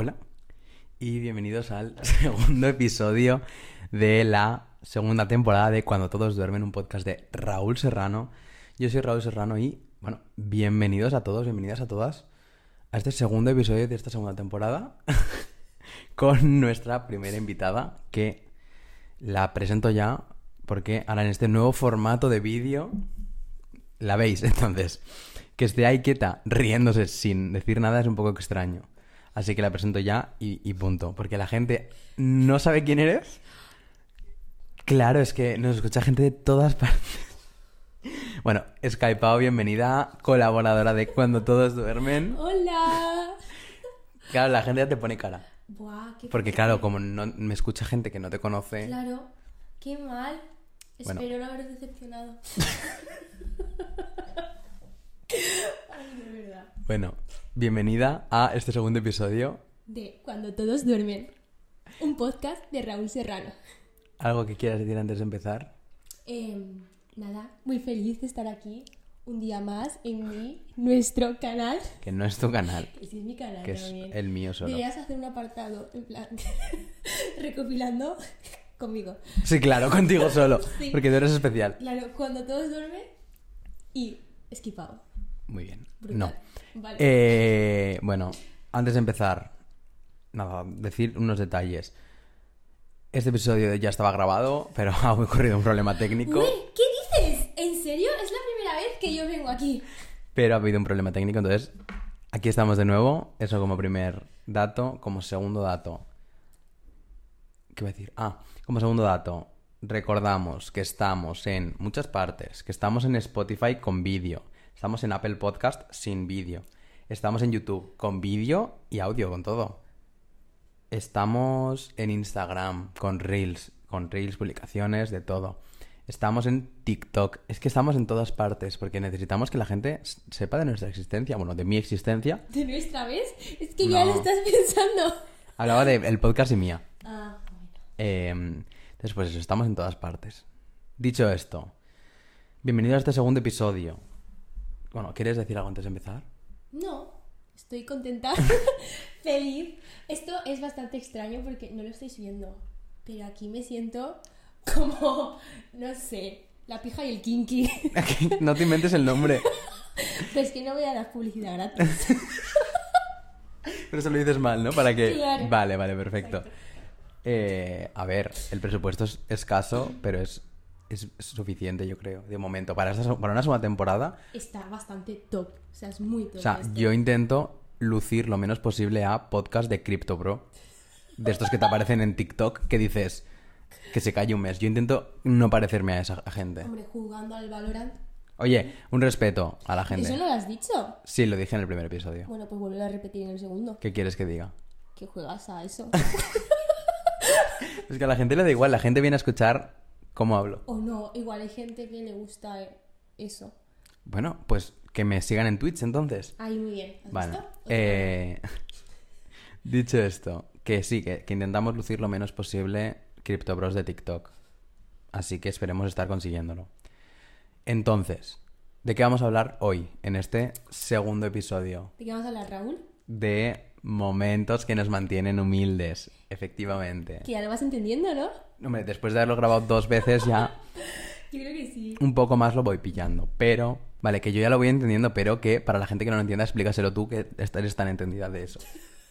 Hola y bienvenidos al segundo episodio de la segunda temporada de Cuando todos duermen, un podcast de Raúl Serrano. Yo soy Raúl Serrano y, bueno, bienvenidos a todos, bienvenidas a todas a este segundo episodio de esta segunda temporada con nuestra primera invitada que la presento ya porque ahora en este nuevo formato de vídeo la veis, entonces que esté ahí quieta riéndose sin decir nada es un poco extraño. Así que la presento ya y, y punto. Porque la gente no sabe quién eres. Claro, es que nos escucha gente de todas partes. Bueno, Skypao, bienvenida, colaboradora de Cuando Todos Duermen. Hola. Claro, la gente ya te pone cara. Buah, qué Porque claro, como no me escucha gente que no te conoce, Claro, qué mal. Bueno. Espero no haber decepcionado. Ay, de verdad. bueno, bienvenida a este segundo episodio. De Cuando todos duermen. Un podcast de Raúl Serrano. ¿Algo que quieras decir antes de empezar? Em, nada, muy feliz de estar aquí un día más en mi, nuestro canal. Que no es tu canal, Que sí es mi canal que es el mío solo. Deberías hacer un apartado, en plan, recopilando conmigo. Sí, claro, contigo solo, Sí. porque tú eres especial. Claro, cuando todos duermen y esquipado. Muy bien. Brutal. No. Vale. Eh, bueno, antes de empezar, nada, decir unos detalles. Este episodio ya estaba grabado, pero ha ocurrido un problema técnico. Uy, ¿Qué dices? ¿En serio? Es la primera vez que yo vengo aquí. Pero ha habido un problema técnico, entonces aquí estamos de nuevo. Eso como primer dato. Como segundo dato. ¿Qué voy a decir? Ah, como segundo dato. Recordamos que estamos en muchas partes. Que estamos en Spotify con vídeo. Estamos en Apple Podcast sin vídeo. Estamos en YouTube con vídeo y audio, con todo. Estamos en Instagram con Reels. Con Reels, publicaciones, de todo. Estamos en TikTok. Es que estamos en todas partes porque necesitamos que la gente sepa de nuestra existencia. Bueno, de mi existencia. ¿De nuestra vez? Es que ya lo estás pensando. Hablaba del podcast y mía. Ah, bueno. Eh, entonces, pues eso, estamos en todas partes. Dicho esto, bienvenido a este segundo episodio. Bueno, ¿quieres decir algo antes de empezar? No, estoy contenta, feliz. Esto es bastante extraño porque no lo estáis viendo. Pero aquí me siento como, no sé, la pija y el kinky. no te inventes el nombre. Pero es que no voy a dar publicidad gratis. Pero se lo dices mal, ¿no? Para que... Claro. Vale, vale, perfecto. Eh, a ver, el presupuesto es escaso, pero es, es suficiente, yo creo, de momento. Para, esta, para una segunda temporada, Está bastante top. O sea, es muy top. o sea, yo intento lucir lo menos posible a podcast de Crypto Bro. De estos que te aparecen en TikTok, que dices que se calle un mes. Yo intento no parecerme a esa gente. Hombre, jugando al Valorant. Oye, un respeto a la ¿Eso gente. no lo has dicho? Sí, lo dije en el primer episodio. Bueno, pues vuelvo a repetir en el segundo. ¿Qué quieres que diga? Que juegas a eso. Es que a la gente le da igual, la gente viene a escuchar cómo hablo. o no, igual hay gente que le gusta eso. Bueno, pues que me sigan en Twitch entonces. Ahí muy bien. ¿Has Vale. visto? Eh, dicho esto, que sí, que, que intentamos lucir lo menos posible Crypto Bros de TikTok. Así que esperemos estar consiguiéndolo. Entonces, ¿de qué vamos a hablar hoy en este segundo episodio? ¿De qué vamos a hablar, Raúl? De momentos que nos mantienen humildes, efectivamente. Que ya lo vas entendiendo, ¿no? Hombre, después de haberlo grabado dos veces ya Yo creo que sí. un poco más lo voy pillando. Pero, vale, que yo ya lo voy entendiendo, pero que para la gente que no lo entienda, explícaselo tú que eres tan entendida de eso.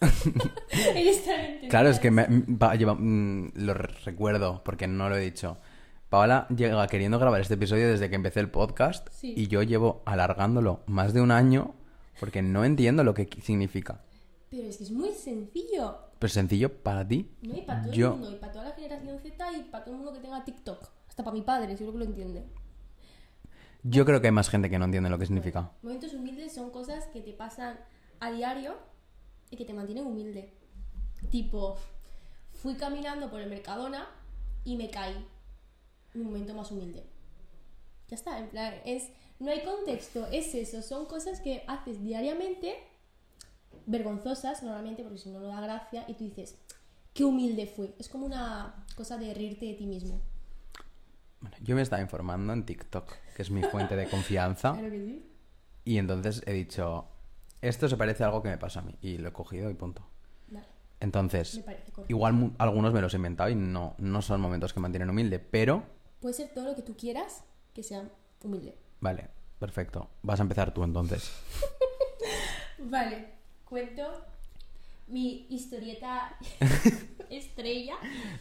Eres tan entendida. Claro, es que me- va- lleva- mm, lo re- recuerdo porque no lo he dicho. Paola llega queriendo grabar este episodio desde que empecé el podcast Sí. y yo llevo alargándolo más de un año porque no entiendo lo que significa. Pero es que es muy sencillo. Pero sencillo para ti. ¿No? Y para todo Yo- el mundo, y para toda la generación Z y para todo el mundo que tenga TikTok. Hasta para mi padre, seguro que lo entiende. Yo creo que hay más gente que no entiende lo que significa. Momentos humildes son cosas que te pasan a diario y que te mantienen humilde. Tipo, fui caminando por el Mercadona y me caí. Un momento más humilde. Ya está, en plan, es, no hay contexto, es eso, son cosas que haces diariamente, vergonzosas normalmente, porque si no, no da gracia, y tú dices, qué humilde fui. Es como una cosa de reírte de ti mismo. Bueno, yo me estaba informando en TikTok, que es mi fuente de confianza, Claro que sí. y entonces he dicho, esto se parece a algo que me pasa a mí, y lo he cogido y punto. Vale. Entonces, igual algunos me los he inventado y no, no son momentos que mantienen humilde, pero Puede ser todo lo que tú quieras que sea humilde. vale, perfecto. Vas a empezar tú entonces. Vale, cuento mi historieta estrella.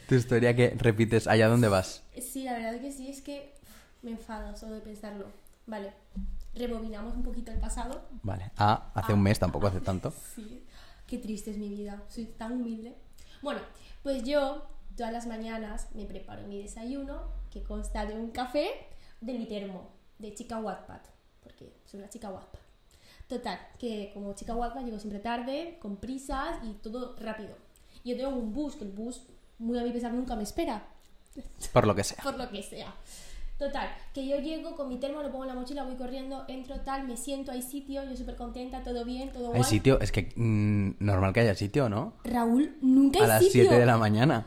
Tu historia que repites allá donde vas. Sí, la verdad que sí, es que me enfado solo de pensarlo. Vale, rebobinamos un poquito el pasado. Vale. Ah, hace un mes, tampoco hace tanto. Sí, qué triste es mi vida, soy tan humilde. Bueno, pues yo todas las mañanas me preparo mi desayuno, que consta de un café de mi termo, de chica Wattpad, porque soy una chica Wattpad. Total, que como chica Wattpad llego siempre tarde, con prisas y todo rápido. Y yo tengo un bus, que el bus, muy a mi pesar, nunca me espera, Por lo que sea. por lo que sea. Total, que yo llego con mi termo, lo pongo en la mochila, voy corriendo, entro tal, me siento, hay sitio, yo súper contenta, todo bien, todo Hay guay. sitio, es que mm, normal que haya sitio, ¿no? Raúl, nunca hay A las sitio. 7 de la mañana.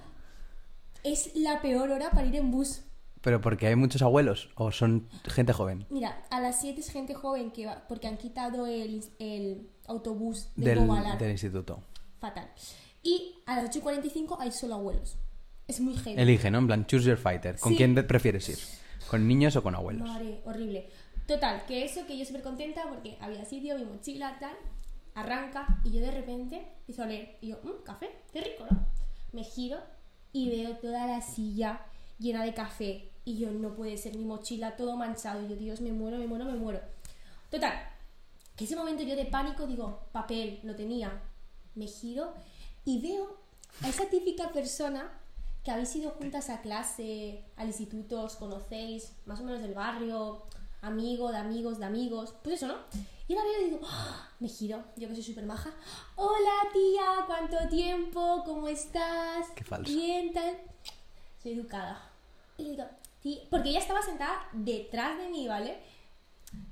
Es la peor hora para ir en bus. Pero porque hay muchos abuelos o son gente joven. Mira, a las 7 es gente joven que va, porque han quitado el, el autobús de Del, del instituto. Fatal. Y a las 8 y 45 hay solo abuelos. Es muy heavy. Elige, ¿no? En plan, choose your fighter. ¿Con Sí. quién prefieres ir? ¿Con niños o con abuelos? Madre, horrible. Total, que eso, que yo súper contenta porque había sitio, mi mochila, tal. Arranca y yo de repente empiezo a leer. Y yo, mmm, café, qué rico, ¿no? Me giro y veo toda la silla llena de café. Y yo, no puede ser mi mochila todo manchado. Y yo, Dios, me muero, me muero, me muero. Total, que ese momento yo de pánico digo, papel, lo tenía. Me giro y veo a esa típica persona que habéis ido juntas a clase, al instituto, os conocéis, más o menos del barrio, amigo de amigos de amigos, pues eso, ¿no? Y la veo y digo, ¡ah! me giro, yo que soy súper maja, hola tía, ¿cuánto tiempo? ¿Cómo estás? Qué falso. Bien, tal. Soy educada. Y le digo, tía, porque ella estaba sentada detrás de mí, ¿vale?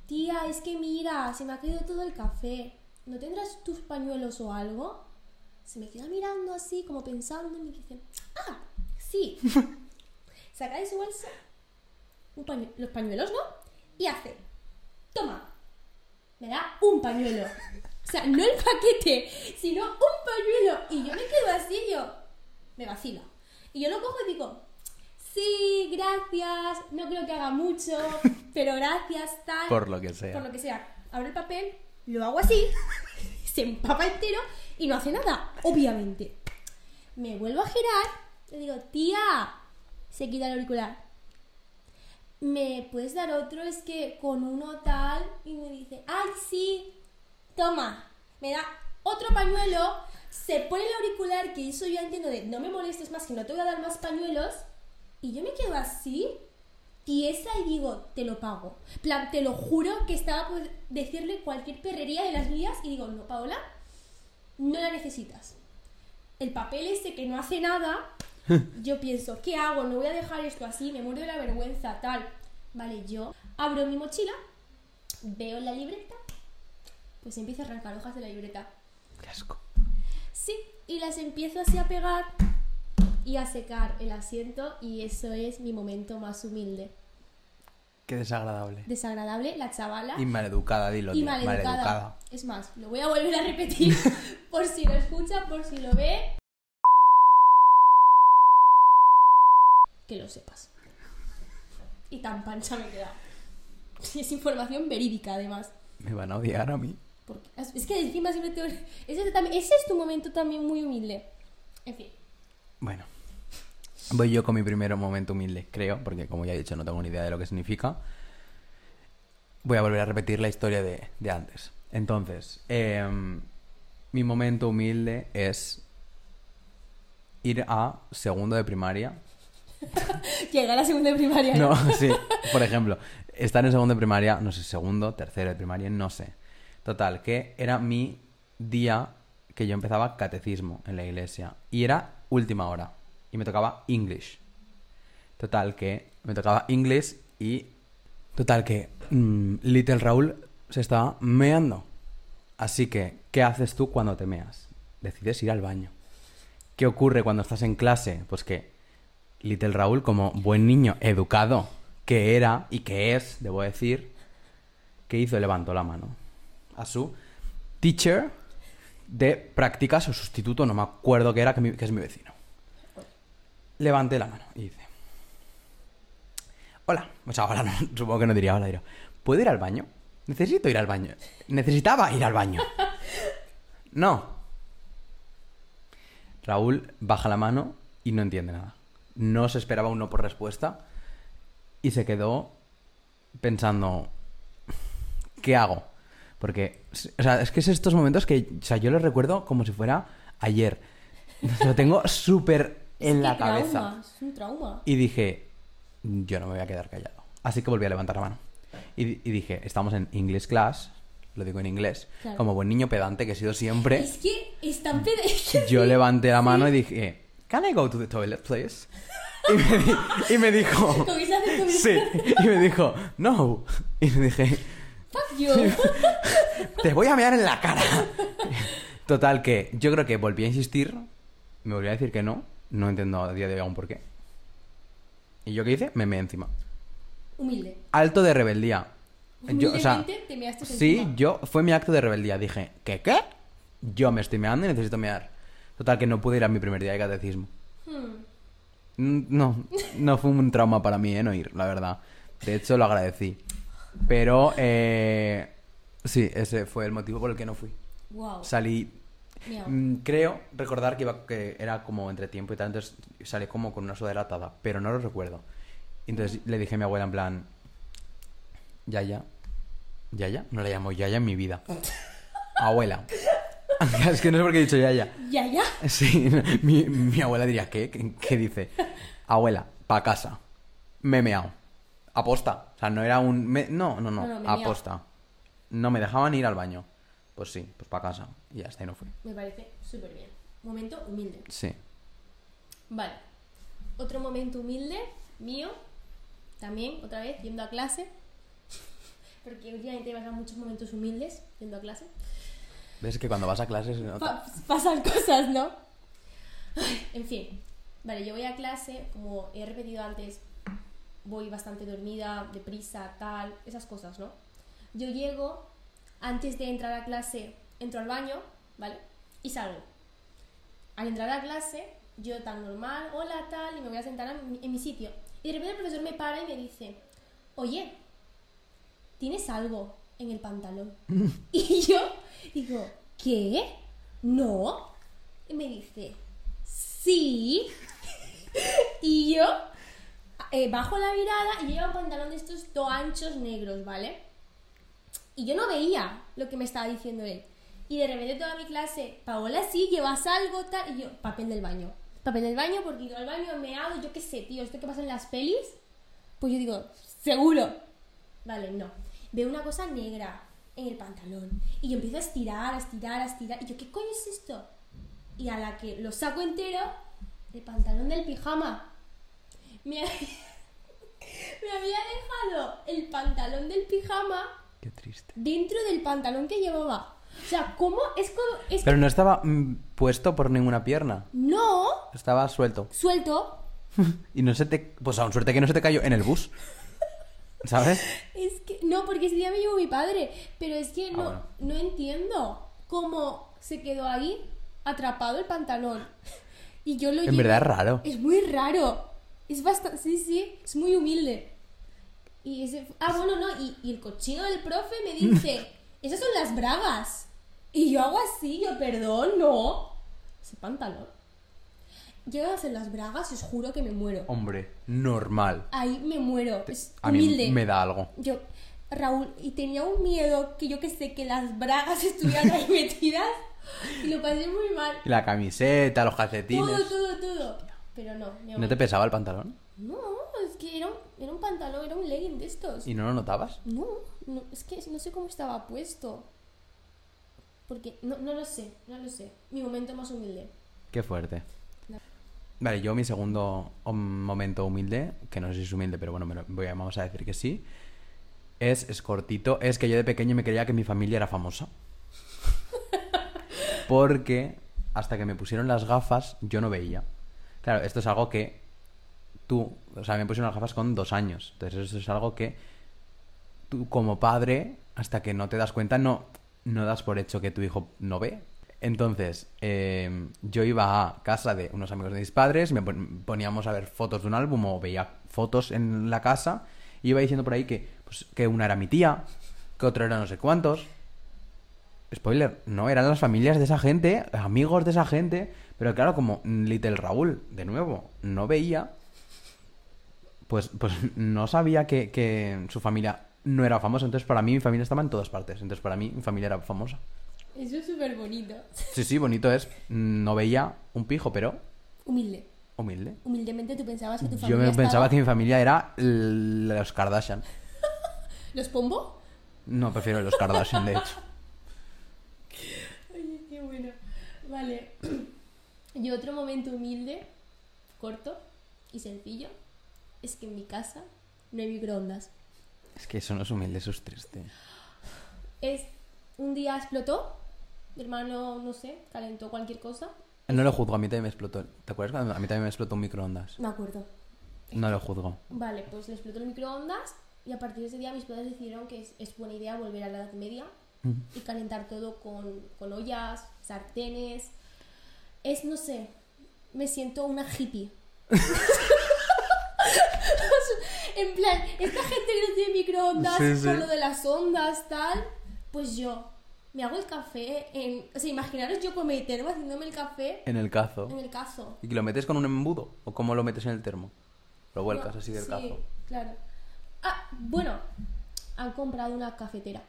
Tía, es que mira, se me ha caído todo el café. ¿No tendrás tus pañuelos o algo? Se me queda mirando así, como pensando, y me dice, ah, sí. Saca de su bolsa un pañu- los pañuelos, ¿no? Y hace, toma, me da un pañuelo. O sea, no el paquete, sino un pañuelo. Y yo me quedo así, yo, me vacila. Y yo lo cojo y digo, sí, gracias, no creo que haga mucho, pero gracias, tal. Por lo que sea. Por lo que sea. Abro el papel, lo hago así, se empapa entero y no hace nada, obviamente. Me vuelvo a girar, le digo, tía, se quita el auricular. ¿Me puedes dar otro? Es que con uno tal. Y me dice, ay, sí, toma. Me da otro pañuelo, se pone el auricular, que eso yo entiendo de no me molestes más, que no te voy a dar más pañuelos. Y yo me quedo así, tiesa y digo, te lo pago. plan, te lo juro que estaba por decirle cualquier perrería de las mías y digo, no, Paola, no la necesitas. El papel ese que no hace nada, yo pienso, ¿qué hago? No voy a dejar esto así, me muero de la vergüenza, tal. Vale, yo abro mi mochila, veo la libreta, pues empiezo a arrancar hojas de la libreta. Qué asco. Sí, y las empiezo así a pegar y a secar el asiento y eso es mi momento más humilde. Qué desagradable. Desagradable, la chavala. Y maleducada, dilo. y tío. maleducada. Maleducada. Es más, lo voy a volver a repetir por si lo escucha, por si lo ve. Que lo sepas. Y tan pancha me queda. Y es información verídica, además. Me van a odiar a mí. Porque, es que encima siempre te... Ese, también- ese es tu momento también muy humilde. En fin. Bueno. Voy yo con mi primer momento humilde, creo, porque como ya he dicho no tengo ni idea de lo que significa. Voy a volver a repetir la historia de, de antes. Entonces, em, mi momento humilde es ir a segundo de primaria. Llega la segunda de primaria. No, sí, por ejemplo, estar en segundo de primaria, no sé, segundo, tercero de primaria, no sé. Total, que era mi día que yo empezaba catecismo en la iglesia. Y era última hora. Y me tocaba English. Total, que me tocaba English y... Total, que mm, Little Raúl se estaba meando. Así que, ¿qué haces tú cuando te meas? Decides ir al baño. ¿Qué ocurre cuando estás en clase? Pues que Little Raúl, como buen niño educado que era y que es, debo decir, ¿qué hizo? Levantó la mano a su teacher de prácticas o sustituto, no me acuerdo qué era, que, mi- que es mi vecino. Levanté la mano y dice: Hola, o sea, hola, no, supongo que no diría hola, diría: ¿Puedo ir al baño? Necesito ir al baño. Necesitaba ir al baño. No. Raúl baja la mano y no entiende nada. No se esperaba un no por respuesta y se quedó pensando, ¿qué hago? Porque, o sea, es que es estos momentos que, o sea, yo los recuerdo como si fuera ayer. Lo tengo súper en la cabeza. trauma, Es un trauma. Y dije, yo no me voy a quedar callado. Así que volví a levantar la mano. Y, y dije, estamos en English class, lo digo en inglés, Claro. como buen niño pedante que he sido siempre. Es que es que Yo sí. levanté la mano y dije, ¿Can I go to the toilet, please? Y me, di- y me dijo, Con acento sí. Y me dijo, no. Y le dije, Fuck you. te voy a mear en la cara. Total, que yo creo que volví a insistir, me volví a decir que no, no entiendo a día de hoy aún por qué. ¿Y yo qué hice? Me meé encima. Humilde. Alto de rebeldía. Yo, o sea, Humildemente te measte sí, encima. yo, fue mi acto de rebeldía. Dije, ¿qué qué? Yo me estoy meando y necesito mear. Total, que no pude ir a mi primer día de catecismo. Hmm. Mm, No, no fue un trauma para mí, ¿eh? No ir, la verdad. De hecho, lo agradecí. Pero, eh, sí, ese fue el motivo por el que no fui. Wow. Salí, Miau. mm, creo recordar que, iba, que era como entre tiempo y tal, entonces salí como con una sudadera atada, pero no lo recuerdo. Entonces le dije a mi abuela en plan, Yaya, Yaya, no la llamo Yaya en mi vida. Abuela. es que no sé por qué he dicho Yaya. Ya, ya. Sí, mi, mi abuela diría, ¿qué? ¿Qué, qué dice? Abuela, pa' casa. Me he meao. Aposta. O sea, no era un... me- No, no, no. He aposta. No me dejaban ir al baño. Pues sí, pues pa' casa. Y está, y no fui. Me parece súper bien. Momento humilde. Sí. Vale. Otro momento humilde mío. También, otra vez, yendo a clase. Porque últimamente me pasan muchos momentos humildes yendo a clase. ¿Ves que cuando vas a clases? Pa- pasan cosas, ¿no? Ay, En fin. Vale, yo voy a clase, como he repetido antes, voy bastante dormida, deprisa, tal, esas cosas, ¿no? Yo llego, antes de entrar a clase, entro al baño, ¿vale? Y salgo. Al entrar a clase, yo tan normal, hola, tal, y me voy a sentar en mi, en mi sitio. Y de repente el profesor me para y me dice, oye, ¿tienes algo en el pantalón? y yo digo, ¿qué? ¿No? Y me dice, sí. y yo eh, bajo la mirada y lleva un pantalón de estos todo anchos negros, ¿vale? Y yo no veía lo que me estaba diciendo él. Y de repente toda mi clase, Paola, sí, llevas algo, tal. Y yo, papel del baño. Papel del baño porque ido al baño, me hago, yo qué sé, tío, esto que pasa en las pelis. Pues yo digo, seguro. Vale, no. Veo una cosa negra en el pantalón. Y yo empiezo a estirar, a estirar, a estirar. Y yo, ¿qué coño es esto? Y a la que lo saco entero, el pantalón del pijama. Me, ha- me había dejado el pantalón del pijama Qué triste. dentro del pantalón que llevaba. O sea, ¿cómo? Es como... Es Pero no estaba mm, puesto por ninguna pierna. No, Estaba suelto. suelto. Y no se te... Pues aún suerte que no se te cayó en el bus. ¿Sabes? Es que... No, porque ese día me llevó mi padre. Pero es que Ah, no, bueno. no entiendo cómo se quedó ahí atrapado el pantalón. Y yo lo En verdad es raro. Es muy raro. Es bastante... Sí, sí, es muy humilde. Y ese... Ah, bueno, no. Y, y el cochino del profe me dice, esas son las bragas. Y yo hago así, yo, perdón, no. Ese pantalón. Llegan a ser las bragas y os juro que me muero. Hombre, normal. Ahí me muero. Es A mí humilde. me da algo. Yo, Raúl, y tenía un miedo que yo que sé, que las bragas estuvieran ahí metidas. Y lo pasé muy mal. La camiseta, los calcetines. Todo, todo, todo. Pero no, ¿No te pesaba el pantalón? No, es que era un, era un pantalón, era un legging de estos. ¿Y no lo notabas? No, no, es que no sé cómo estaba puesto. Porque no, no lo sé, no lo sé. Mi momento más humilde. Qué fuerte. No. Vale, yo mi segundo momento humilde, que no sé si es humilde, pero bueno, me lo- voy a, vamos a decir que sí, es, es cortito, es que yo de pequeño me creía que mi familia era famosa. Porque hasta que me pusieron las gafas yo no veía. Claro, esto es algo que tú, o sea, me pusieron las gafas con dos años. Entonces eso es algo que tú como padre, hasta que no te das cuenta, no, no das por hecho que tu hijo no ve. Entonces, eh, yo iba a casa de unos amigos de mis padres, me pon- poníamos a ver fotos de un álbum o veía fotos en la casa y iba diciendo por ahí que, pues, que una era mi tía, que otro era no sé cuántos. Spoiler, no, eran las familias de esa gente, amigos de esa gente, pero claro, como Little Raúl, de nuevo, no veía, pues, pues no sabía que, que su familia no era famosa, entonces para mí mi familia estaba en todas partes, entonces para mí mi familia era famosa. Eso es súper bonito. Sí, sí, bonito es. No veía un pijo, pero Humilde. humilde. Humildemente tú pensabas que tu Yo familia me pensaba que mi familia era los Kardashian. ¿Los pombo? No, prefiero los Kardashian, de hecho. Qué bueno. Vale. Y otro momento humilde, corto y sencillo, es que en mi casa no hay microondas. Es que eso no es humilde, eso es triste. Es un día explotó, mi hermano, no sé, calentó cualquier cosa. No lo juzgo, a mí también me explotó. ¿Te acuerdas cuando a mí también me explotó un microondas? Me acuerdo. No lo juzgo. Vale, pues le explotó el microondas y a partir de ese día mis padres decidieron que es, es buena idea volver a la Edad Media y calentar todo con, con ollas, sartenes. Es, no sé, me siento una hippie. en plan, esta gente que no tiene microondas Sí, sí. con lo de las ondas, tal, pues yo me hago el café en... O sea, imaginaros yo con mi termo haciéndome el café En el cazo. en el cazo. ¿Y que lo metes con un embudo? ¿O cómo lo metes en el termo? Lo vuelcas No, así del sí, cazo. claro. Ah, bueno, han comprado una cafetera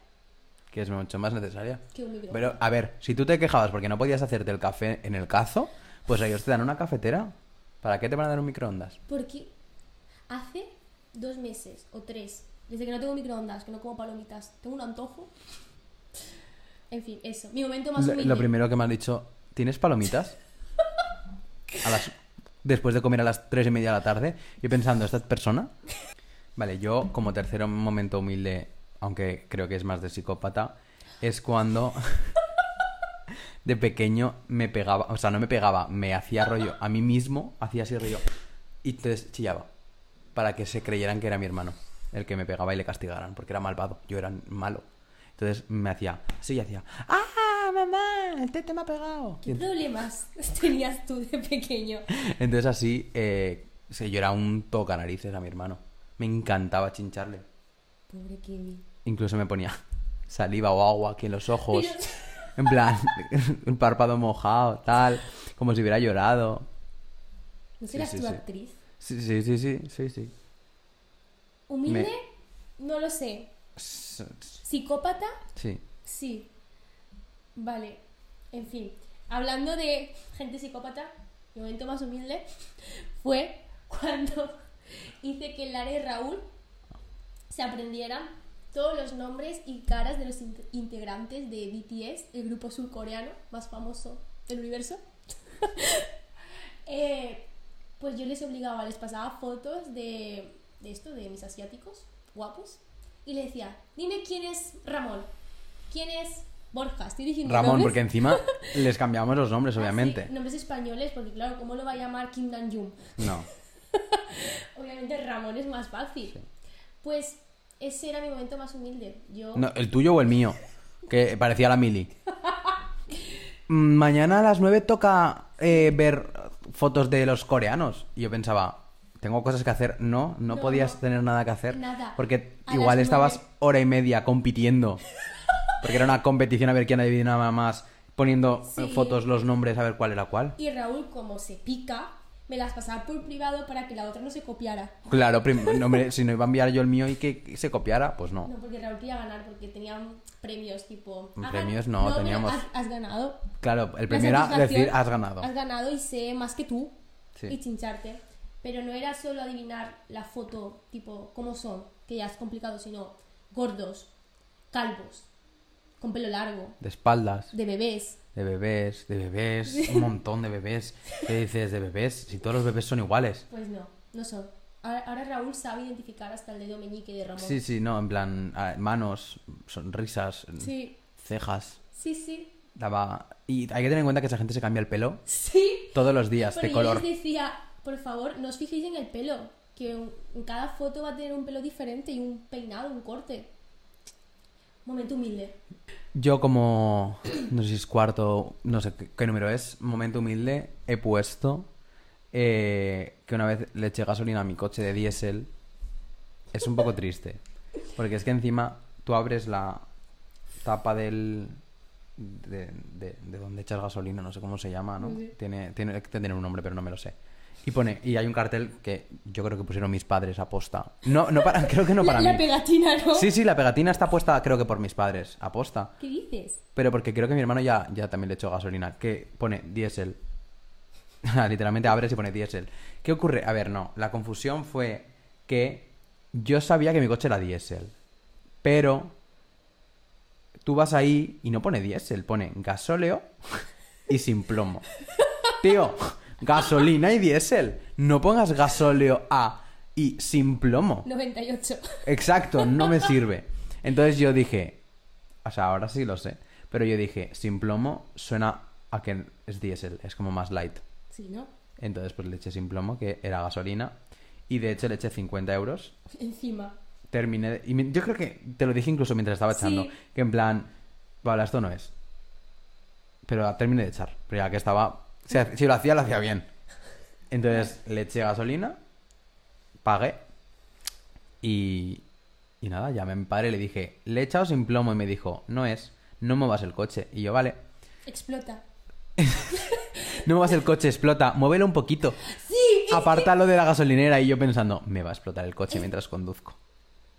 Que es mucho más necesaria. que un microondas. Pero, a ver, si tú te quejabas porque no podías hacerte el café en el cazo, pues ellos te dan una cafetera. ¿Para qué te van a dar un microondas? Porque hace dos meses o tres, desde que no tengo microondas, que no como palomitas, tengo un antojo. En fin, eso. Mi momento más Lo, humilde. lo primero que me han dicho, ¿tienes palomitas? A las, después de comer a las tres y media de la tarde, yo pensando, ¿esta persona? Vale, yo como tercer momento humilde, aunque creo que es más de psicópata, es cuando de pequeño me pegaba, o sea, no me pegaba, me hacía rollo a mí mismo, hacía así rollo, y entonces chillaba, para que se creyeran que era mi hermano el que me pegaba y le castigaran, porque era malvado, yo era malo. Entonces me hacía así y hacía, ¡ah, mamá! El tete me ha pegado. ¿Qué problemas tenías tú de pequeño? Entonces así, eh, sí, yo era un toca narices a mi hermano. Me encantaba chincharle. Pobre Kevin. Incluso me ponía saliva o agua aquí en los ojos. En plan, un párpado mojado, tal, como si hubiera llorado. ¿No serás sí, tu sí. actriz? Sí, sí, sí, sí, sí, sí. ¿Humilde? Me- No lo sé. ¿Psicópata? Sí. Sí. Vale. En fin. Hablando de gente psicópata, mi momento más humilde fue cuando hice que Lara y Raúl se aprendieran todos los nombres y caras de los in- integrantes de BTS, el grupo surcoreano más famoso del universo. Eh, pues yo les obligaba, les pasaba fotos de, de esto, de mis asiáticos guapos, y le decía, dime quién es Ramón, quién es Borja, estoy diciendo Ramón, nombres- porque encima les cambiamos los nombres, Ah, obviamente. sí, nombres españoles, porque claro, ¿cómo lo va a llamar Kim Dan-jung? No. Obviamente Ramón es más fácil. Pues ese era mi momento más humilde. Yo No, ¿El tuyo o el mío? Que parecía la mili. Mm, Mañana a las 9 toca eh, ver fotos de los coreanos. Y yo pensaba, tengo cosas que hacer. No, no, No, podías no. tener nada que hacer. Nada. Porque A igual estabas hora y media compitiendo. Porque era una competición a ver quién adivinaba más. Poniendo eh, Sí. fotos, los nombres, a ver cuál era cuál. y Raúl, como se pica, me las pasaba por privado para que la otra no se copiara. Claro, no, hombre, si no iba a enviar yo el mío y que se copiara, pues no. No, porque Raúl quería ganar, porque tenían premios tipo... "Ah, Premios no, teníamos- Has, has ganado. Claro, el premio era decir, has ganado. Has ganado y sé más que tú. Sí. Y chincharte. Pero no era solo adivinar la foto, tipo, cómo son, que ya es complicado, sino gordos, calvos, con pelo largo, De espaldas. de bebés. De bebés, de bebés, un montón de bebés. ¿Qué dices de bebés? Si todos los bebés son iguales. Pues no, no son. Ahora, ahora Raúl sabe identificar hasta el dedo meñique de Ramón. Sí, sí, no, en plan, manos, sonrisas, sí, cejas. sí. sí. Daba... Y hay que tener en cuenta que esa gente se cambia el pelo Sí. todos los días, Pero de yo color. les decía, por favor, no os fijéis en el pelo, que en cada foto va a tener un pelo diferente y un peinado, un corte. Momento humilde. Yo como, no sé si es cuarto, no sé qué, qué número es, momento humilde, he puesto eh, que una vez le eché gasolina a mi coche de diésel. Es un poco triste, porque es que encima tú abres la tapa del... De, de, de donde echas gasolina, no sé cómo se llama, ¿no? Sí. Tiene, tiene que tener un nombre, pero no me lo sé. Y pone, y hay un cartel que yo creo que pusieron mis padres a posta. No, no para, creo que no para la, mí. la pegatina, ¿no? Sí, sí, la pegatina está puesta creo que por mis padres, aposta. ¿Qué dices? Pero porque creo que mi hermano ya, ya también le echó gasolina, que pone diésel. Literalmente abres y pone diésel. ¿Qué ocurre? A ver, no, la confusión fue que yo sabía que mi coche era diésel, pero tú vas ahí y no pone diésel, pone gasóleo y sin plomo. Tío, gasolina y diésel. No pongas gasóleo A y sin plomo. 98. Exacto, no me sirve. Entonces yo dije, o sea, ahora sí lo sé, pero yo dije, sin plomo suena a que es diésel, es como más light. Sí, ¿no? Entonces pues le eché sin plomo, que era gasolina, y de hecho le eché 50 euros. Encima. Terminé, de- y yo creo que te lo dije incluso mientras estaba echando, Sí. que en plan, Paula, esto no es. Pero terminé de echar, pero ya que estaba, sea, si lo hacía, lo hacía bien. Entonces le eché gasolina, pagué y, y nada, llamé a mi padre y le dije, le he echado sin plomo y me dijo, no es, no muevas el coche. Y yo, vale, Explota. no muevas el coche, explota, muévelo un poquito. Sí, Apártalo de la gasolinera y yo pensando, me va a explotar el coche mientras conduzco.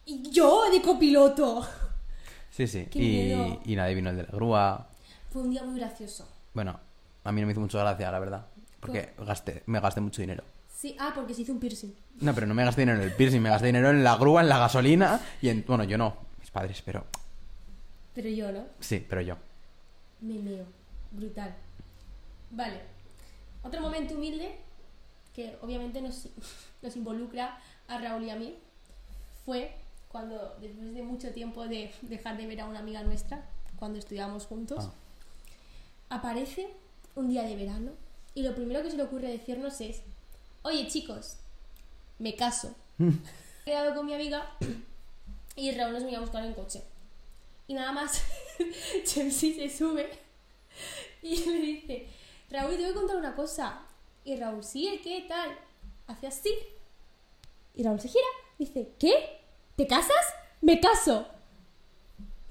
y yo de copiloto. Sí, sí. Y, y nadie vino el de la grúa. Fue un día muy gracioso. Bueno, a mí no me hizo mucha gracia, la verdad. Porque gasté, me gasté mucho dinero. Sí, ah, porque se hizo un piercing. No, pero no me gasté dinero en el piercing, me gasté dinero en la grúa, en la gasolina y en... Bueno, yo no, mis padres, pero... Pero yo, ¿no? Sí, pero yo. Me meo. Brutal. Vale. Otro momento humilde, que obviamente nos, nos involucra a Raúl y a mí, fue cuando, después de mucho tiempo de dejar de ver a una amiga nuestra, cuando estudiábamos juntos, Ah. aparece un día de verano y lo primero que se le ocurre decirnos es, oye chicos, me caso. He quedado con mi amiga y Raúl nos venía a buscar en coche. Y nada más, Chelsea se sube y le dice, Raúl, te voy a contar una cosa. Y Raúl, sí, ¿el qué? Tal. Hace así. Y Raúl se gira, dice, ¿qué? ¿Te casas? Me caso.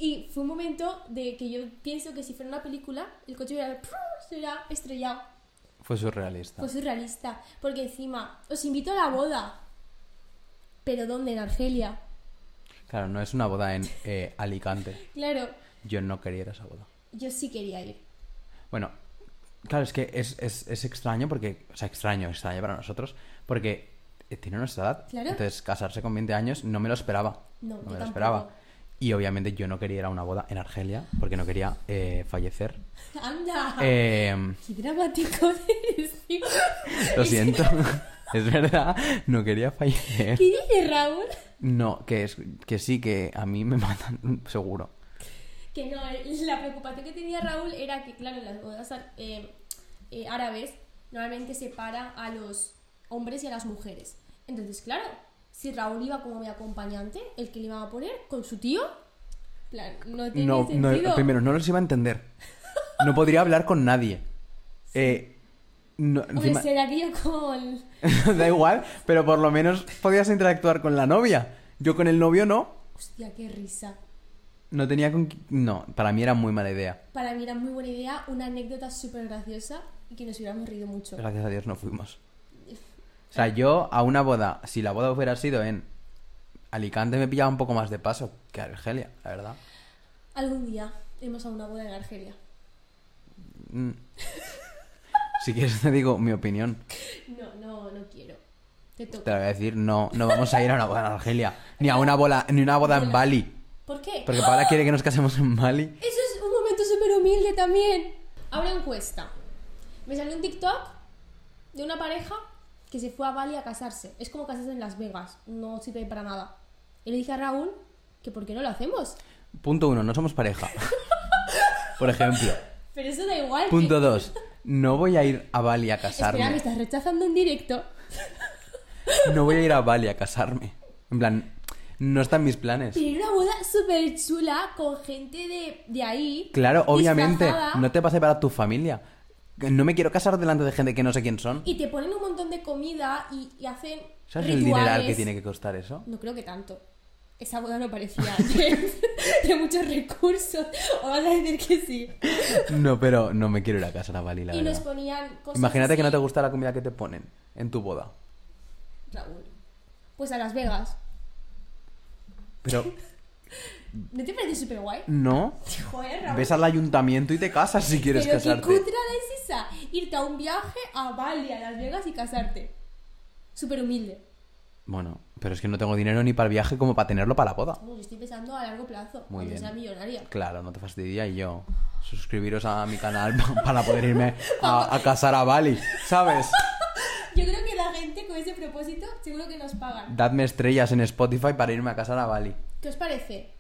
Y fue un momento de que yo pienso que si fuera una película, el coche hubiera, se hubiera estrellado. Fue surrealista. Fue surrealista. Porque encima, os invito a la boda. ¿Pero dónde? En Argelia. Claro, no es una boda en eh, Alicante. Claro, Yo no quería ir a esa boda. yo sí quería ir. Bueno, claro, es que es, es, es extraño porque... O sea, extraño, extraño para nosotros. Porque eh, tiene nuestra edad. Claro. Entonces, casarse con 20 años no me lo esperaba. No, yo me lo tampoco. esperaba. Y obviamente yo no quería ir a una boda en Argelia porque no quería eh, fallecer. ¡Anda! Eh, ¡Qué dramático eres, tío! lo siento. es verdad, no quería fallecer. ¿Qué dices, Raúl? No, que, es, que sí, que a mí me matan, seguro. Que no, la preocupación que tenía Raúl era que, claro, en las bodas eh, eh, árabes normalmente separan a los hombres y a las mujeres. Entonces, claro, si Raúl iba como mi acompañante, el que le iban a poner con su tío, plan, no tiene No, no, sentido. primero, no los iba a entender. No podría hablar con nadie. Eh, no, Hombre, encima- se daría con... da igual, pero por lo menos podías interactuar con la novia. Yo con el novio no. Hostia, qué risa. No tenía con... No, para mí era muy mala idea. Para mí era muy buena idea, una anécdota súper graciosa y que nos hubiéramos reído mucho. Gracias a Dios no fuimos. O sea, yo a una boda, si la boda hubiera sido en Alicante, me pillaba un poco más de paso que Argelia, la verdad. Algún día iremos a una boda en Argelia. Mm. Si quieres te digo mi opinión. No, no, no quiero. Te Te la voy a decir, no, no vamos a ir a una boda en Argelia. Ni a una boda, ni una boda en. Bali. ¿Por qué? Porque Paula quiere que nos casemos en Bali. Eso es un momento súper humilde también. Ahora encuesta. Me salió un TikTok de una pareja que se fue a Bali a casarse. Es como casarse en Las Vegas. No sirve para nada. Y le dije a Raúl que por qué no lo hacemos. Punto uno, no somos pareja. Por ejemplo. Pero eso da igual. que- Punto dos, no voy a ir a Bali a Espera, me casarme. estás rechazando en directo. No voy a ir a Bali a casarme. En plan, no está en mis planes. Pero una boda súper chula con gente de, de ahí. Claro, obviamente, disfrazada, no te pase para tu familia. No me quiero casar delante de gente que no sé quién son. Y te ponen un montón de comida y, y hacen. ¿Sabes el dineral que tiene que costar eso? No creo que tanto. Esa boda no parecía de, de muchos recursos. O vas a decir que sí. No, pero no me quiero ir a casar a Bali, la y nos verdad. ponían cosas. Imagínate que no te gusta la comida que te ponen en tu boda. Raúl. Pues a Las Vegas. Pero, ¿No te parece súper guay? no. Joder, Raúl. Ves al ayuntamiento y te casas si quieres Pero casarte. qué cutrada es esa. Irte a un viaje a Bali, a Las Vegas y casarte. Súper humilde. Bueno, pero es que no tengo dinero ni para el viaje como para tenerlo para la boda. Yo estoy pensando a largo plazo. Muy cuando bien. sea millonaria. Claro, no te fastidia y yo. Suscribiros a mi canal para poder irme a, a casar a Bali, ¿sabes? Yo creo que la gente con ese propósito seguro que nos pagan. Dadme estrellas en Spotify para irme a casar a Bali. ¿Qué os parece?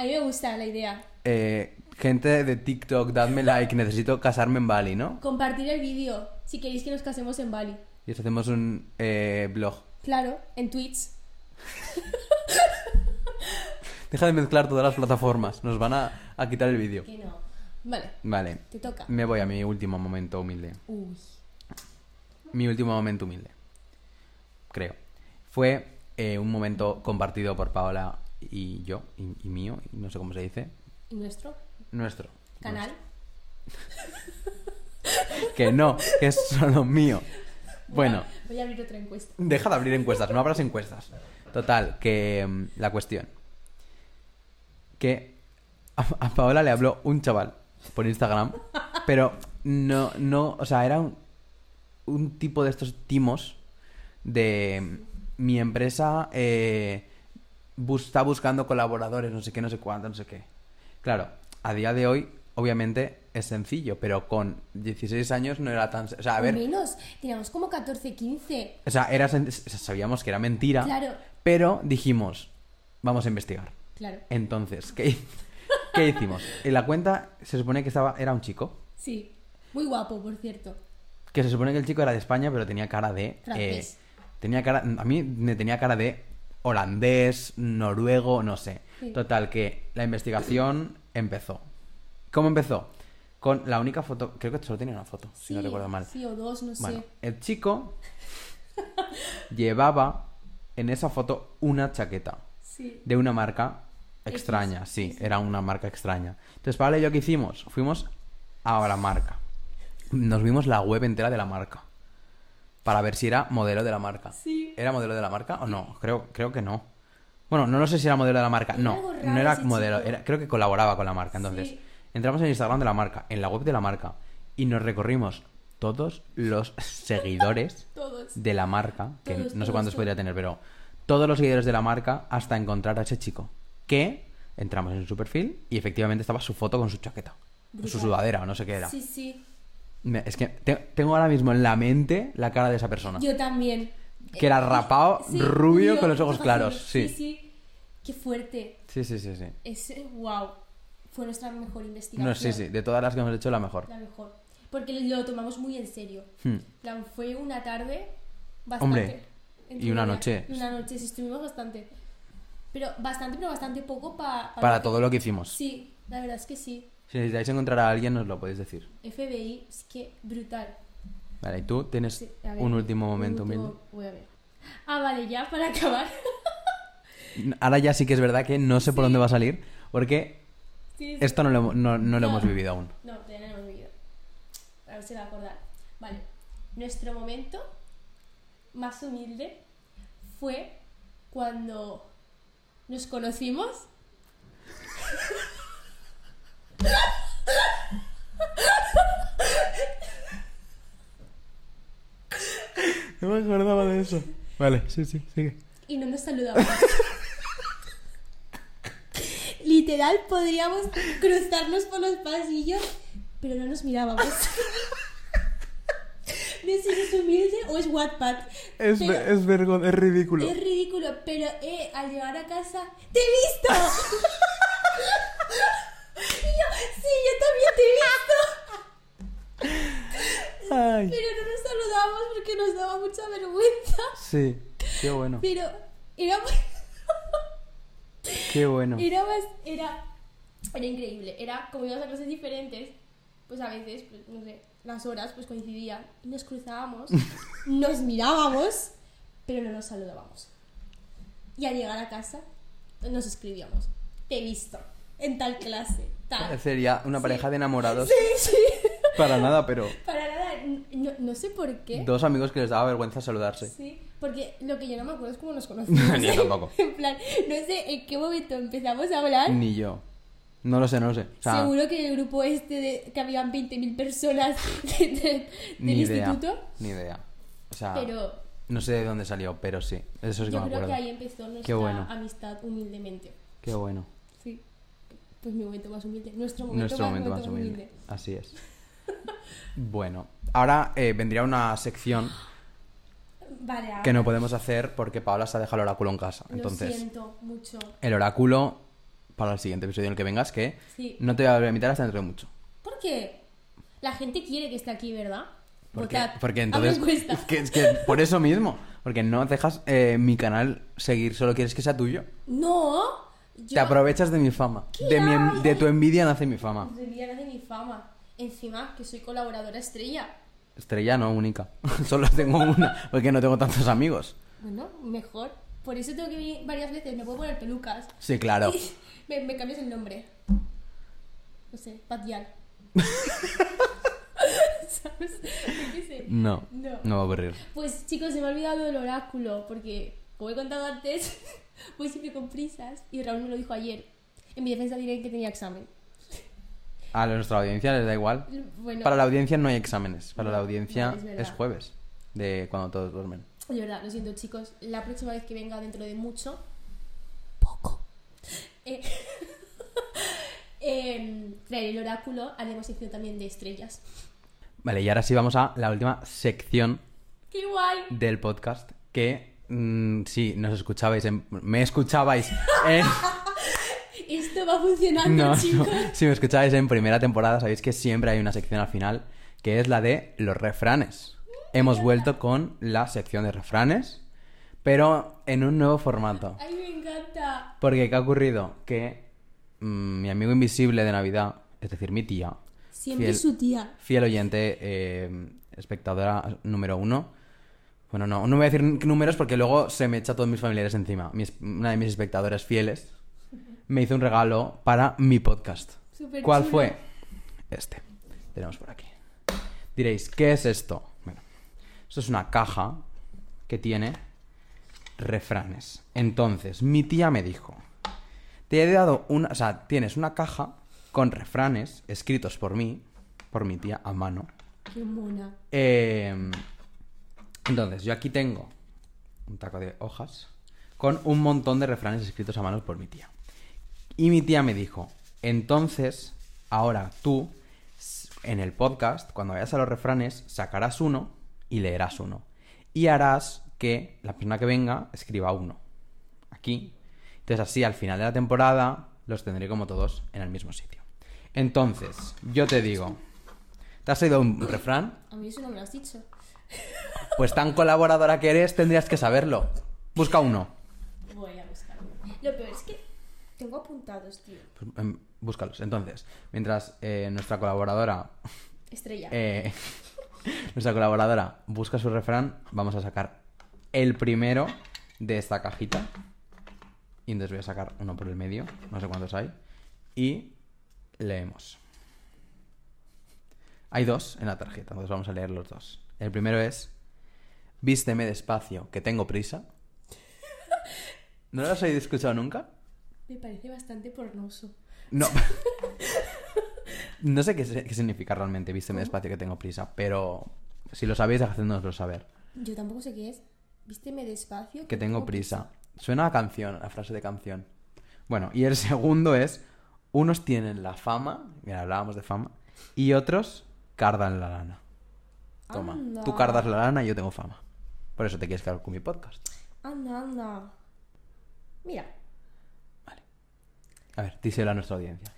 A mí me gusta la idea. Eh, gente de TikTok, dadme like, necesito casarme en Bali, ¿no? Compartir el vídeo si queréis que nos casemos en Bali. Y os hacemos un eh, blog. Claro, en Twitch. Deja de mezclar todas las plataformas, nos van a, a quitar el vídeo. Que no. Vale, Vale, te toca. me voy a mi último momento humilde. Uy. Mi último momento humilde, creo. Fue eh, un momento compartido por Paola y yo, y, y mío, y no sé cómo se dice. ¿Y nuestro Nuestro. canal? Que no, que es solo mío. Bueno, Voy a abrir otra encuesta. deja de abrir encuestas, no abras encuestas. Total, que mm, la cuestión. Que a, a Paola le habló un chaval por Instagram, pero no, no, o sea, era un, un tipo de estos timos de mm, mi empresa eh, bus- está buscando colaboradores, no sé qué, no sé cuánto, no sé qué. Claro, a día de hoy, obviamente, es sencillo, pero con 16 años no era tan... O sea, a ver, Menos. Teníamos como 14, 15. o sea, era, sen- sabíamos que era mentira, Claro, pero dijimos, vamos a investigar. claro. Entonces, ¿qué, qué hicimos? En la cuenta se supone que estaba, era un chico, Sí. Muy guapo, por cierto. que se supone que el chico era de España, pero tenía cara de... eh, Francés. tenía cara, a mí me tenía cara de holandés, noruego, no sé. Sí. Total, que la investigación empezó. ¿Cómo empezó? Con la única foto, creo que solo tenía una foto, si no Sí, recuerdo mal. Sí, o dos, no Bueno, sé. el chico llevaba en esa foto una chaqueta Sí. de una marca extraña, X, sí, sí, sí. era una marca extraña. Entonces, Pablo y yo, ¿qué hicimos? Fuimos a la marca. Nos vimos la web entera de la marca. Para ver si era modelo de la marca. Sí. ¿Era modelo de la marca o no? Creo, creo que no. Bueno, no, no sé si era modelo de la marca. Era No, no era modelo. Era, creo que colaboraba con la marca. Entonces, Sí. entramos en Instagram de la marca, en la web de la marca, y nos recorrimos todos los seguidores Todos. de la marca, que Todos, no sé cuántos podría tener, pero todos los seguidores de la marca hasta encontrar a ese chico. Que entramos en su perfil y efectivamente estaba su foto con su chaqueta. Su sudadera o no sé qué era. Sí, sí. Me- Es que te- tengo ahora mismo en la mente la cara de esa persona. Yo también. Que era rapado, Sí, rubio, con los ojos claros. Sí. Sí, sí. Qué fuerte. Sí, sí, sí, sí. Ese, wow. Fue nuestra mejor investigación. No, sí, sí. De todas las que hemos hecho, la mejor. La mejor. Porque lo tomamos muy en serio. Hmm. En plan, fue una tarde bastante. Hombre, y una noche. Y Una noche, sí, estuvimos bastante. Pero bastante, pero bastante poco pa- Para todo lo que hicimos. Sí, la verdad es que sí. Si necesitáis encontrar a alguien, nos lo podéis decir. FBI, es que brutal. Vale, ¿y tú tienes Sí, a ver, un último momento un último-? Voy a ver. Ah, vale, ya para acabar. Ahora ya sí que es verdad que no sé por dónde va a salir, porque Sí, esto no lo, no, no lo No. hemos vivido aún. No, todavía no lo hemos vivido. A ver si va a acordar. Vale. Nuestro momento más humilde fue cuando nos conocimos. No me acordaba de eso. Vale, sí, sí, sigue. y no nos saludábamos. Literal, podríamos cruzarnos por los pasillos, pero no nos mirábamos. No sé si es humilde o es Wattpad. Es, pero es, vergon- es ridículo. es ridículo, pero eh, al llegar a casa, ¡te he visto! Yo, sí, yo también te he visto. Ay. Pero no nos saludábamos porque nos daba mucha vergüenza. Sí, qué bueno. Pero era. Qué bueno. Era más, era, era increíble. Era como íbamos a clases diferentes, pues a veces, pues, no sé, las horas pues coincidían y nos cruzábamos, nos mirábamos, pero no nos saludábamos. Y al llegar a casa nos escribíamos. Te he visto en tal clase, tal. Sería una Sí. pareja de enamorados. Sí, sí. Para nada, pero Para nada, no, no sé por qué. dos amigos que les daba vergüenza saludarse. Sí, porque lo que yo no me acuerdo es cómo nos conocimos. Ni yo tampoco. En plan, no sé en qué momento empezamos a hablar. Ni yo. No lo sé, no lo sé. O sea, Seguro que el grupo este de que habían 20.000 personas de- de- del ni idea. instituto. Ni idea. O sea, Pero no sé de dónde salió, pero sí. Eso sí que yo me creo acuerdo. que ahí empezó nuestra bueno. amistad humildemente. Qué bueno. Pues mi momento más humilde. Nuestro momento, Nuestro más, momento más humilde. Así es. Bueno, ahora eh, vendría una sección Vale, que no podemos hacer porque Paola se ha dejado el oráculo en casa. Lo Entonces, siento mucho. el oráculo para el siguiente episodio en el que vengas, que Sí. no te voy a invitar hasta dentro de mucho. ¿Por qué? La gente quiere que esté aquí, ¿verdad? Porque, porque entonces. Es que, es que por eso mismo. Porque no dejas eh, mi canal seguir, solo quieres que sea tuyo. No. Yo... Te aprovechas de mi fama. De, mi de tu envidia nace mi fama. De mi de mi fama. Encima que soy colaboradora estrella. Estrella no, única. Solo tengo una, porque no tengo tantos amigos. Bueno, mejor. Por eso tengo que venir varias veces. Me puedo poner pelucas. Sí, claro. me, me cambias el nombre. No sé, Patial. ¿Sabes? Qué sé. No, No. no va a ocurrir. Pues chicos, se me ha olvidado el oráculo. Porque, como he contado antes, voy siempre con prisas. Y Raúl me lo dijo ayer. En mi defensa diré que tenía examen. A nuestra audiencia les da igual. Bueno, Para la audiencia no hay exámenes. Para la audiencia no, es jueves. De cuando todos duermen. De verdad, lo siento chicos. La próxima vez que venga dentro de mucho. Poco. Eh, em, traeré el oráculo. Haremos sección también de estrellas. Vale, y ahora sí vamos a la última sección ¡Qué guay! del podcast. Que mm, si nos escuchabais en... Me escuchabais en... Esto va funcionando, No, no. chicos. Si me escuchabais en primera temporada, sabéis que siempre hay una sección al final, que es la de los refranes. Hemos vuelto con la sección de refranes, pero en un nuevo formato. ¡Ay, me encanta! Porque ¿qué ha ocurrido? Que mm, mi amigo invisible de Navidad, es decir, mi tía, Siempre Fiel. su tía. fiel oyente, eh, espectadora número uno. Bueno, no, no voy a decir números porque luego se me echa todos mis familiares encima. Mis- una de mis espectadoras fieles me hizo un regalo para mi podcast. ¿Cuál chulo. fue? Este. Tenemos por aquí. Diréis, ¿qué es esto? Bueno, esto es una caja que tiene refranes. Entonces, mi tía me dijo, te he dado una, o sea, tienes una caja con refranes escritos por mí, por mi tía a mano. ¡Qué mona! Eh, entonces, yo aquí tengo un taco de hojas con un montón de refranes escritos a mano por mi tía. Y mi tía me dijo, entonces, ahora tú, en el podcast, cuando vayas a los refranes, sacarás uno y leerás uno. Y harás que la persona que venga escriba uno. Aquí. Entonces así, al final de la temporada, los tendré como todos en el mismo sitio. Entonces, yo te digo, ¿te has oído un refrán? A mí eso no me lo has dicho. Pues tan colaboradora que eres, tendrías que saberlo. Busca uno. Voy a buscarlo. Lo peor es que tengo apuntados, tío. Pues, em, búscalos. Entonces, mientras eh, nuestra colaboradora. Estrella. eh, nuestra colaboradora busca su refrán, vamos a sacar el primero de esta cajita. Y entonces voy a sacar uno por el medio. No sé cuántos hay. Y leemos. Hay dos en la tarjeta, entonces vamos a leer los dos. El primero es. Vísteme despacio, que tengo prisa. ¿No lo has oído escuchado nunca? Me parece bastante pornoso. No. no sé qué, significa realmente vísteme despacio que tengo prisa, pero si lo sabéis, hacednoslo saber. Yo tampoco sé qué es. Vísteme despacio. Que tengo prisa. Suena a canción, a frase de canción. Bueno, y el segundo es, unos tienen la fama, mira, hablábamos de fama, y otros cardan la lana. Toma, Anda. tú cardas la lana y yo tengo fama. Por eso te quieres quedar con mi podcast. Anda, anda. Mira, A ver, díselo a nuestra audiencia.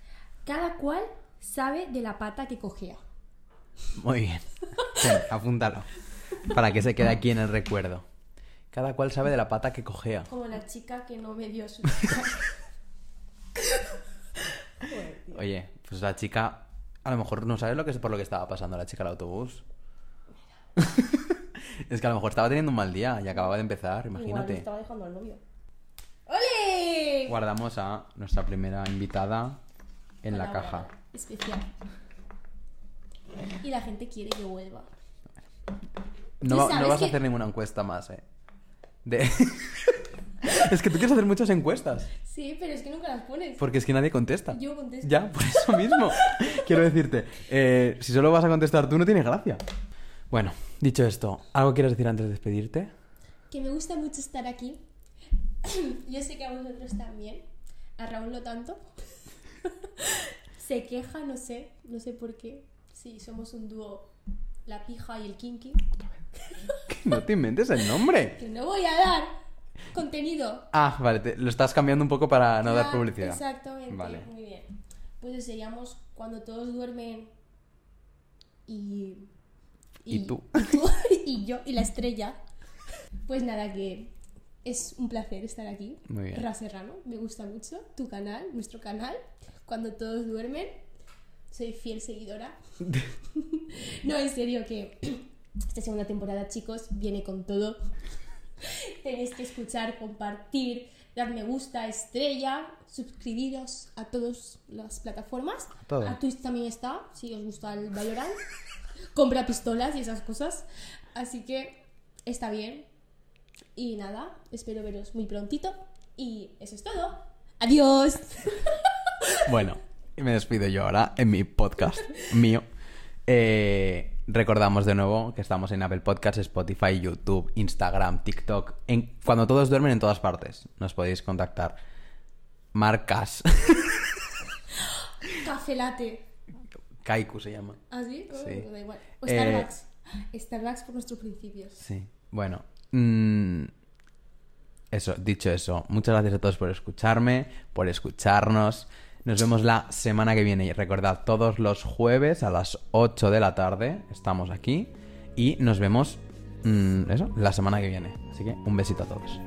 cada cual sabe de la pata que cojea. Muy bien. Ten, apúntalo. Para que se quede aquí en el recuerdo. Cada cual sabe de la pata que cojea. Como la chica que no me dio su oye, pues la chica, a lo mejor no sabes lo que es por lo que estaba pasando la chica al autobús. es que a lo mejor estaba teniendo un mal día y acababa de empezar, Igual imagínate. estaba dejando al novio. ¡Ole! Guardamos a nuestra primera invitada en la caja. Especial. Y la gente quiere que vuelva. No, ¿Y va- no vas a hacer ninguna encuesta más, eh. De- es que tú quieres hacer muchas encuestas. Sí, pero es que nunca las pones. Porque es que nadie contesta. Yo contesto. Ya, por eso mismo. Quiero decirte, eh, si solo vas a contestar tú, no tiene gracia. Bueno, dicho esto, ¿algo quieres decir antes de despedirte? Que me gusta mucho estar aquí. Yo sé que a vosotros también. A Raúl no tanto. Se queja, no sé. No sé por qué. Sí, somos un dúo. La pija y el kinky. No te inventes el nombre. Que no voy a dar contenido. Ah, vale, te- lo estás cambiando un poco para no dar publicidad. Exactamente. Vale. Muy bien. Pues seríamos cuando todos duermen y. Y tú. Y, tú, y yo, y la estrella. Pues nada, que es un placer estar aquí. Muy bien. Ra Serrano, me gusta mucho. Tu canal, nuestro canal. Cuando todos duermen. Soy fiel seguidora. no, en serio, que esta segunda temporada, chicos, viene con todo. Tenéis que escuchar, compartir, dar me gusta, estrella, suscribiros a todas las plataformas. todo. A Twitch también está, si os gusta el Valorant. Compra pistolas y esas cosas. Así que está bien. Y nada, espero veros muy prontito. Y eso es todo. Adiós. Bueno, y me despido yo ahora en mi podcast mío. Eh, recordamos de nuevo que estamos en Apple Podcasts, Spotify, YouTube, Instagram, TikTok. En, cuando todos duermen en todas partes. Nos podéis contactar. Marcas. Café latte. Kaiku se llama. ¿Ah, sí? Oh, Sí. da igual. O Eh, Starbucks. Starbucks por nuestros principios. Sí. Bueno. mm, eso, dicho eso, muchas gracias a todos por escucharme, por escucharnos. Nos vemos la semana que viene. Y recordad, todos los jueves a las 8 de la tarde estamos aquí. Y nos vemos, mm, eso, la semana que viene. Así que un besito a todos.